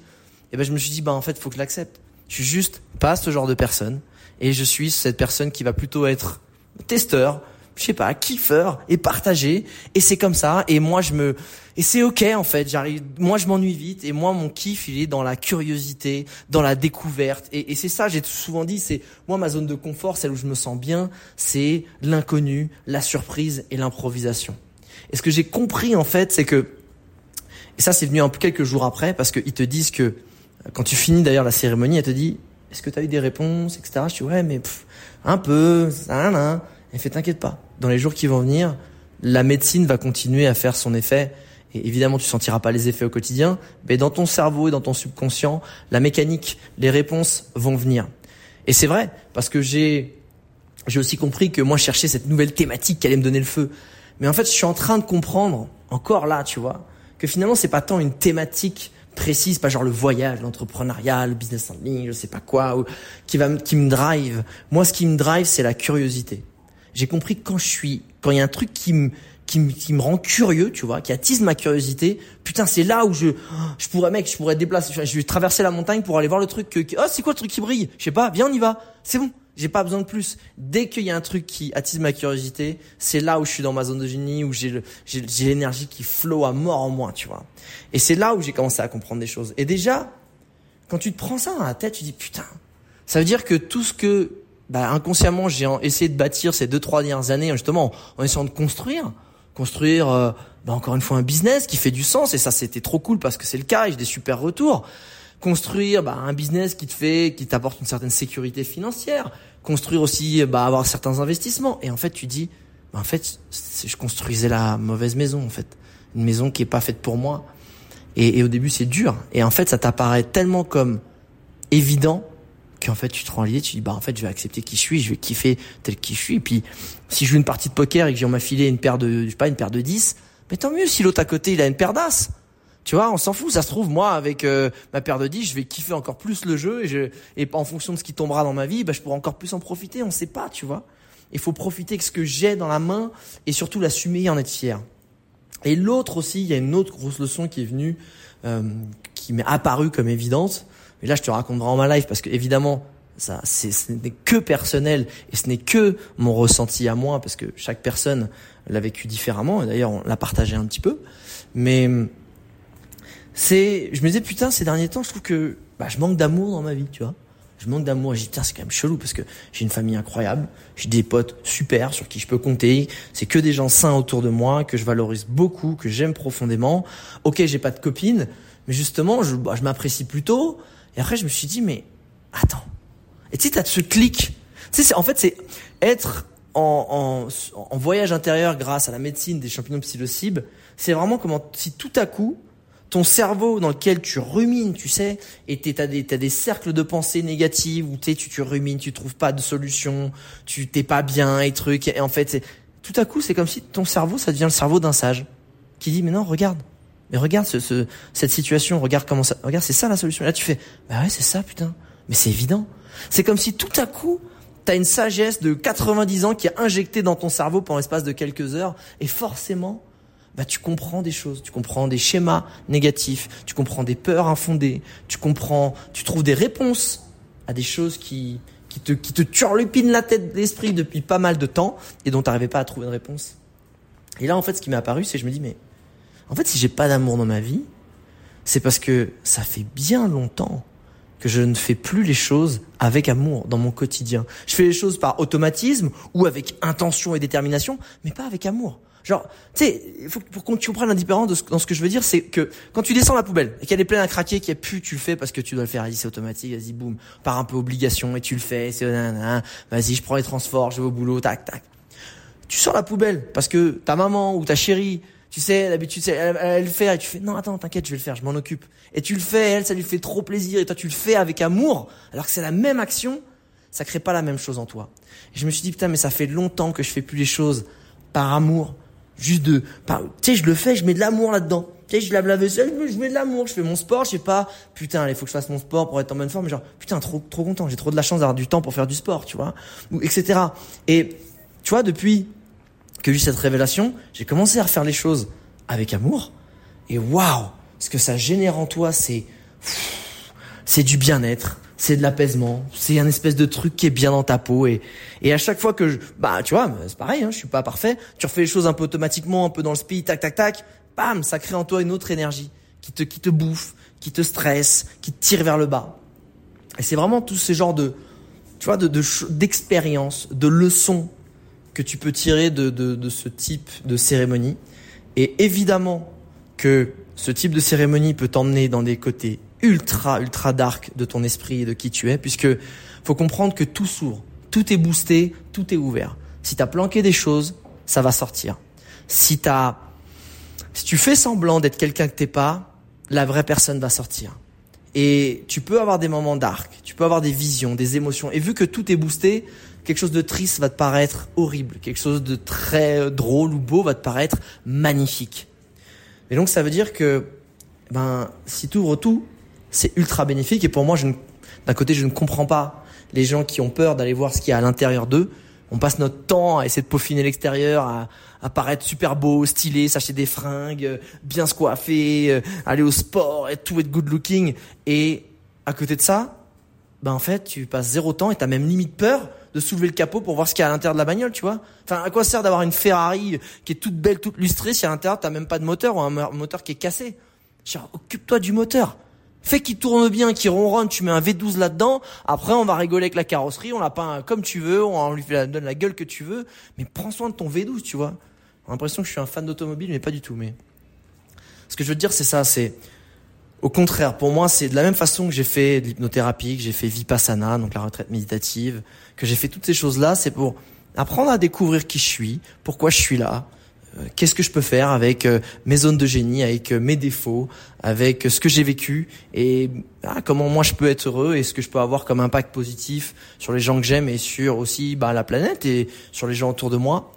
Et ben je me suis dit bah en fait faut que je l'accepte. Je suis juste pas ce genre de personne. Et je suis cette personne qui va plutôt être testeur, je sais pas, kiffeur et partager. Et c'est comme ça. Et moi, je me, et c'est ok en fait. J'arrive, moi, je m'ennuie vite. Et moi, mon kiff, il est dans la curiosité, dans la découverte. Et, c'est ça, j'ai souvent dit, c'est moi ma zone de confort, celle où je me sens bien, c'est l'inconnu, la surprise et l'improvisation. Et ce que j'ai compris en fait, c'est que, et ça, c'est venu un peu quelques jours après, parce qu'ils te disent que quand tu finis d'ailleurs la cérémonie, elle te dit Est-ce que tu as eu des réponses, etc. Je dis Ouais, mais un peu, ça, Elle fait T'inquiète pas. Dans les jours qui vont venir, la médecine va continuer à faire son effet. Et évidemment, tu sentiras pas les effets au quotidien, mais dans ton cerveau et dans ton subconscient, la mécanique, les réponses vont venir. Et c'est vrai, parce que j'ai j'ai aussi compris que moi, je cherchais cette nouvelle thématique qui allait me donner le feu. Mais en fait, je suis en train de comprendre, encore là, tu vois, que finalement, c'est pas tant une thématique précise, pas genre le voyage, l'entrepreneuriat, le business en ligne, je sais pas quoi, ou, qui va, qui me drive. Moi, ce qui me drive, c'est la curiosité. J'ai compris que quand je suis, quand il y a un truc qui me, qui me, qui me rend curieux, tu vois, qui attise ma curiosité, putain, c'est là où je, je pourrais, mec, je pourrais déplacer, je vais traverser la montagne pour aller voir le truc que, oh, c'est quoi le truc qui brille? Je sais pas, viens, on y va. C'est bon. J'ai pas besoin de plus. Dès qu'il y a un truc qui attise ma curiosité, c'est là où je suis dans ma zone de génie, où j'ai j'ai l'énergie qui flot à mort en moi, tu vois. Et c'est là où j'ai commencé à comprendre des choses. Et déjà, quand tu te prends ça dans la tête, tu dis putain, ça veut dire que tout ce que bah, inconsciemment j'ai essayé de bâtir ces deux trois dernières années, justement, en essayant de construire, construire euh, bah, encore une fois un business qui fait du sens. Et ça, c'était trop cool parce que c'est le cas. J'ai des super retours construire bah, un business qui te fait, qui t'apporte une certaine sécurité financière, construire aussi, bah, avoir certains investissements. Et en fait, tu dis, bah, en fait, je construisais la mauvaise maison, en fait, une maison qui est pas faite pour moi. Et, et au début, c'est dur. Et en fait, ça t'apparaît tellement comme évident qu'en fait, tu te rends l'idée, tu dis, bah, en fait, je vais accepter qui je suis, je vais kiffer tel qui je suis. Et puis, si je joue une partie de poker et que j'ai m'a filé une paire de, je sais pas, une paire de 10, mais tant mieux si l'autre à côté, il a une paire d'as. Tu vois, on s'en fout. Ça se trouve, moi, avec euh, ma paire de 10, je vais kiffer encore plus le jeu et, je, et en fonction de ce qui tombera dans ma vie, bah, je pourrai encore plus en profiter. On sait pas, tu vois. Il faut profiter de ce que j'ai dans la main et surtout l'assumer et en être fier. Et l'autre aussi, il y a une autre grosse leçon qui est venue, euh, qui m'est apparue comme évidente. Et là, je te raconterai en ma live parce que évidemment, ça, ce n'est que personnel et ce n'est que mon ressenti à moi parce que chaque personne l'a vécu différemment. Et d'ailleurs, on l'a partagé un petit peu. Mais c'est, je me disais putain ces derniers temps, je trouve que bah, je manque d'amour dans ma vie, tu vois. Je manque d'amour. J'ai dit putain c'est quand même chelou parce que j'ai une famille incroyable, j'ai des potes super sur qui je peux compter. C'est que des gens sains autour de moi que je valorise beaucoup, que j'aime profondément. Ok, j'ai pas de copine, mais justement je, bah, je m'apprécie plutôt. Et après je me suis dit mais attends. Et tu sais t'as ce clic. Tu sais en fait c'est être en, en, en voyage intérieur grâce à la médecine des champignons psilocybes. C'est vraiment comment si tout à coup ton cerveau dans lequel tu rumines, tu sais, et t'as des, t'as des cercles de pensée négatives où tu, tu rumines, tu trouves pas de solution, tu t'es pas bien et trucs. Et en fait, tout à coup, c'est comme si ton cerveau, ça devient le cerveau d'un sage qui dit, mais non, regarde, mais regarde ce, ce, cette situation, regarde comment ça, regarde, c'est ça la solution. Là, tu fais, bah ouais, c'est ça, putain. Mais c'est évident. C'est comme si tout à coup, t'as une sagesse de 90 ans qui est injectée dans ton cerveau pendant l'espace de quelques heures, et forcément, bah tu comprends des choses, tu comprends des schémas négatifs, tu comprends des peurs infondées, tu comprends, tu trouves des réponses à des choses qui qui te qui te turlupinent la tête l'esprit depuis pas mal de temps et dont tu n'arrivais pas à trouver une réponse. Et là en fait ce qui m'est apparu c'est je me dis mais En fait, si j'ai pas d'amour dans ma vie, c'est parce que ça fait bien longtemps que je ne fais plus les choses avec amour dans mon quotidien. Je fais les choses par automatisme ou avec intention et détermination, mais pas avec amour. Genre, tu sais, pour qu'on tu comprennes la différence dans ce que je veux dire, c'est que quand tu descends la poubelle et qu'elle est pleine à craquer, qu'il n'y a plus, tu le fais parce que tu dois le faire. Vas-y, c'est automatique. Vas-y, boum, par un peu obligation et tu le fais. C'est Vas-y, je prends les transports, je vais au boulot, tac, tac. Tu sors la poubelle parce que ta maman ou ta chérie, tu sais, d'habitude, elle, elle, le fait et tu fais non, attends, t'inquiète, je vais le faire, je m'en occupe. Et tu le fais, elle, ça lui fait trop plaisir et toi tu le fais avec amour, alors que c'est la même action, ça crée pas la même chose en toi. Et je me suis dit putain, mais ça fait longtemps que je fais plus les choses par amour Juste de, tu sais, je le fais, je mets de l'amour là-dedans. Tu sais, je lave la vaisselle, je mets de l'amour, je fais mon sport, je sais pas, putain, il faut que je fasse mon sport pour être en bonne forme, genre, putain, trop, trop content, j'ai trop de la chance d'avoir du temps pour faire du sport, tu vois, ou etc. Et, tu vois, depuis que j'ai eu cette révélation, j'ai commencé à refaire les choses avec amour, et waouh, ce que ça génère en toi, c'est, c'est du bien-être, c'est de l'apaisement, c'est un espèce de truc qui est bien dans ta peau. Et et à chaque fois que je, bah tu vois, c'est pareil, hein, je suis pas parfait, tu refais les choses un peu automatiquement, un peu dans le speed, tac tac tac, bam, ça crée en toi une autre énergie qui te qui te bouffe, qui te stresse, qui te tire vers le bas. Et c'est vraiment tous ces genres de tu vois de d'expériences, de, leçons que tu peux tirer de, de de ce type de cérémonie et évidemment que ce type de cérémonie peut t'emmener dans des côtés ultra, ultra dark de ton esprit et de qui tu es, puisque faut comprendre que tout s'ouvre, tout est boosté, tout est ouvert. Si t'as planqué des choses, ça va sortir. Si t'as, si tu fais semblant d'être quelqu'un que t'es pas, la vraie personne va sortir. Et tu peux avoir des moments dark, tu peux avoir des visions, des émotions. Et vu que tout est boosté, quelque chose de triste va te paraître horrible, quelque chose de très drôle ou beau va te paraître magnifique. Et donc ça veut dire que, ben, si tu ouvres tout, c'est ultra bénéfique. Et pour moi, d'un côté, je ne comprends pas les gens qui ont peur d'aller voir ce qu'il y a à l'intérieur d'eux. On passe notre temps à essayer de peaufiner l'extérieur, à, à paraître super beau, stylé, s'acheter des fringues, bien se coiffer, euh, aller au sport, et tout être good looking. Et à côté de ça, ben en fait, tu passes zéro temps et t'as même limite peur de soulever le capot pour voir ce qu'il y a à l'intérieur de la bagnole, tu vois. Enfin, à quoi sert d'avoir une Ferrari qui est toute belle, toute lustrée si à l'intérieur t'as même pas de moteur ou un moteur qui est cassé? Genre, occupe-toi du moteur. Fais qu'il tourne bien, qu'il ronronne, tu mets un V12 là-dedans. Après, on va rigoler avec la carrosserie, on l'a peint comme tu veux, on lui donne la gueule que tu veux. Mais prends soin de ton V12, tu vois. J'ai l'impression que je suis un fan d'automobile, mais pas du tout. Mais ce que je veux dire, c'est ça, c'est au contraire, pour moi, c'est de la même façon que j'ai fait de l'hypnothérapie, que j'ai fait Vipassana, donc la retraite méditative, que j'ai fait toutes ces choses-là, c'est pour apprendre à découvrir qui je suis, pourquoi je suis là, euh, qu'est-ce que je peux faire avec euh, mes zones de génie, avec euh, mes défauts, avec ce que j'ai vécu et ah, comment moi je peux être heureux et ce que je peux avoir comme impact positif sur les gens que j'aime et sur aussi bah, la planète et sur les gens autour de moi.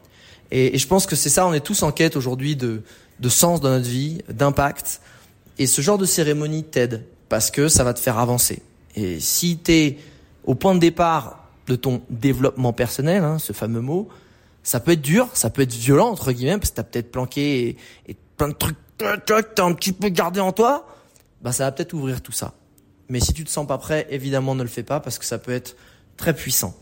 Et, je pense que c'est ça, on est tous en quête aujourd'hui de, de sens dans notre vie, d'impact. Et ce genre de cérémonie t'aide parce que ça va te faire avancer. Et si tu es au point de départ de ton développement personnel, hein, ce fameux mot, ça peut être dur, ça peut être violent entre guillemets parce que t'as peut-être planqué et, plein de trucs t'as un petit peu gardé en toi, bah ça va peut-être ouvrir tout ça. Mais si tu te sens pas prêt, évidemment ne le fais pas parce que ça peut être très puissant.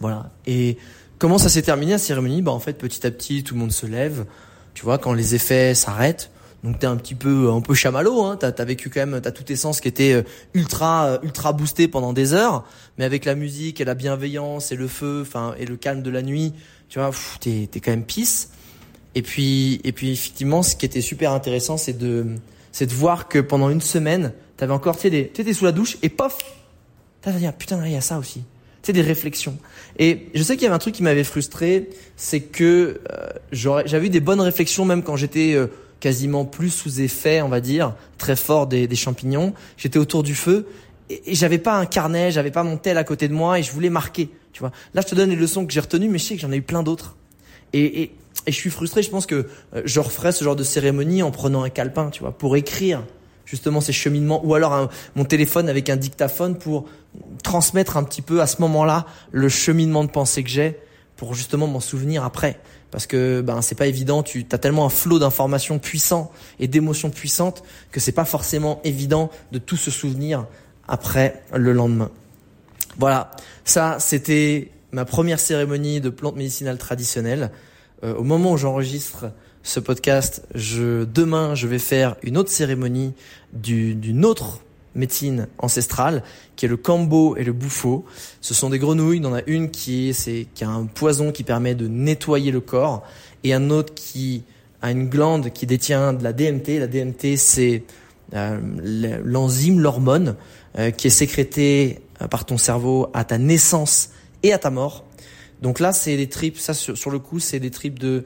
Voilà. Et comment ça s'est terminé la cérémonie? Bah en fait petit à petit tout le monde se lève. Tu vois quand les effets s'arrêtent. Donc t'es un petit peu un peu chamallow, hein. T'as as vécu quand même, t'as tout tes sens qui était euh, ultra euh, ultra boosté pendant des heures, mais avec la musique et la bienveillance et le feu, enfin et le calme de la nuit, tu vois, t'es es quand même pisse. Et puis et puis effectivement, ce qui était super intéressant, c'est de c'est de voir que pendant une semaine, t'avais encore, tu t'étais sous la douche et pof, t'as dit ah, putain, il y a ça aussi. Des réflexions. Et je sais qu'il y avait un truc qui m'avait frustré, c'est que euh, j'avais eu des bonnes réflexions même quand j'étais euh, quasiment plus sous effet, on va dire, très fort des, des champignons. J'étais autour du feu et, et j'avais pas un carnet, j'avais pas mon tel à côté de moi et je voulais marquer. Tu vois. Là, je te donne les leçons que j'ai retenues, mais je sais que j'en ai eu plein d'autres. Et, et, et, je suis frustré. Je pense que euh, je referai ce genre de cérémonie en prenant un calepin, tu vois, pour écrire justement ces cheminements, ou alors mon téléphone avec un dictaphone pour transmettre un petit peu à ce moment-là le cheminement de pensée que j'ai, pour justement m'en souvenir après. Parce que ben c'est pas évident, tu as tellement un flot d'informations puissants et d'émotions puissantes que c'est pas forcément évident de tout se souvenir après le lendemain. Voilà, ça c'était ma première cérémonie de plantes médicinales traditionnelles. Euh, au moment où j'enregistre ce podcast, je, demain, je vais faire une autre cérémonie d'une autre médecine ancestrale, qui est le cambo et le bouffo. Ce sont des grenouilles. Il en a une qui a un poison qui permet de nettoyer le corps, et un autre qui a une glande qui détient de la DMT. La DMT, c'est euh, l'enzyme, l'hormone, euh, qui est sécrétée euh, par ton cerveau à ta naissance et à ta mort. Donc là, c'est des trips, ça sur, le coup, c'est des trips de,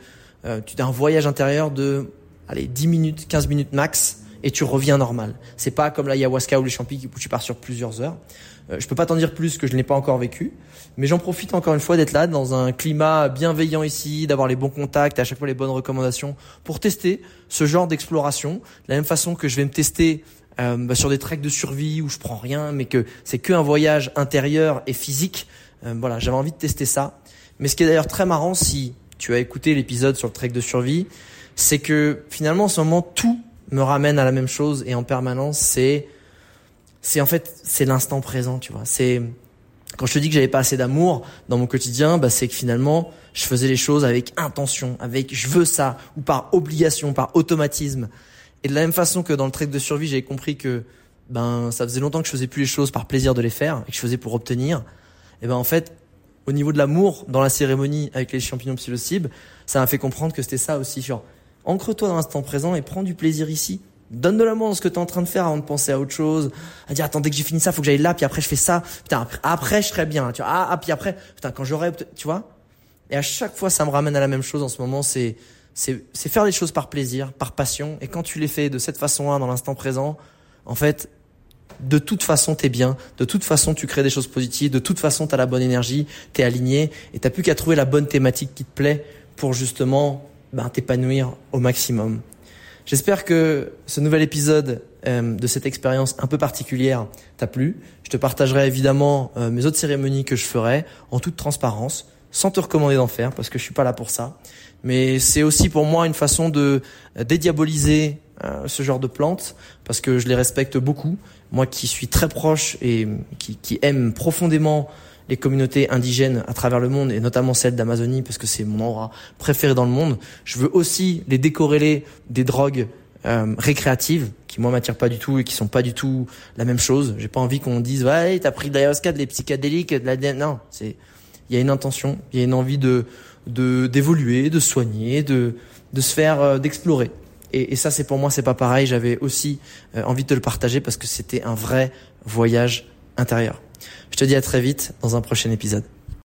tu as un voyage intérieur de, allez, 10 minutes, 15 minutes max, et tu reviens normal. C'est pas comme l'ayahuasca ou les champis où tu pars sur plusieurs heures. Euh, je peux pas t'en dire plus que je n'ai pas encore vécu, mais j'en profite encore une fois d'être là dans un climat bienveillant ici, d'avoir les bons contacts à chaque fois les bonnes recommandations pour tester ce genre d'exploration. De la même façon que je vais me tester euh, bah, sur des treks de survie où je prends rien, mais que c'est que un voyage intérieur et physique. Euh, voilà, j'avais envie de tester ça. Mais ce qui est d'ailleurs très marrant, si tu as écouté l'épisode sur le trek de survie, c'est que finalement en ce moment tout me ramène à la même chose et en permanence, c'est c'est en fait c'est l'instant présent, tu vois. C'est quand je te dis que j'avais pas assez d'amour dans mon quotidien, bah c'est que finalement je faisais les choses avec intention, avec je veux ça ou par obligation, par automatisme. Et de la même façon que dans le trek de survie, j'avais compris que ben ça faisait longtemps que je faisais plus les choses par plaisir de les faire et que je faisais pour obtenir. Et ben en fait, au niveau de l'amour dans la cérémonie avec les champignons psilocybes, ça m'a fait comprendre que c'était ça aussi, genre Ancre-toi dans l'instant présent et prends du plaisir ici. Donne de l'amour dans ce que tu es en train de faire avant de penser à autre chose. À dire, attends, dès que j'ai fini ça, faut que j'aille là, puis après je fais ça. Putain, après, je serai bien. Tu vois, ah, ah, puis après, putain, quand j'aurai, tu vois. Et à chaque fois, ça me ramène à la même chose en ce moment. C'est, c'est, c'est faire les choses par plaisir, par passion. Et quand tu les fais de cette façon-là, dans l'instant présent, en fait, de toute façon, t'es bien. De toute façon, tu crées des choses positives. De toute façon, t'as la bonne énergie, t'es aligné. Et t'as plus qu'à trouver la bonne thématique qui te plaît pour justement ben, t'épanouir au maximum. J'espère que ce nouvel épisode euh, de cette expérience un peu particulière t'a plu. Je te partagerai évidemment euh, mes autres cérémonies que je ferai en toute transparence, sans te recommander d'en faire parce que je suis pas là pour ça. Mais c'est aussi pour moi une façon de euh, dédiaboliser ce genre de plantes parce que je les respecte beaucoup. Moi qui suis très proche et qui, qui aime profondément les communautés indigènes à travers le monde et notamment celle d'Amazonie parce que c'est mon endroit préféré dans le monde. Je veux aussi les décorréler des drogues euh, récréatives qui moi m'attirent pas du tout et qui sont pas du tout la même chose. J'ai pas envie qu'on dise ouais t'as pris de l'ayahuasca, de les psychédéliques, de la non c'est il y a une intention, il y a une envie de de d'évoluer, de soigner, de de se faire euh, d'explorer. Et, et, ça c'est pour moi c'est pas pareil. J'avais aussi euh, envie de te le partager parce que c'était un vrai voyage intérieur. Je te dis à très vite dans un prochain épisode.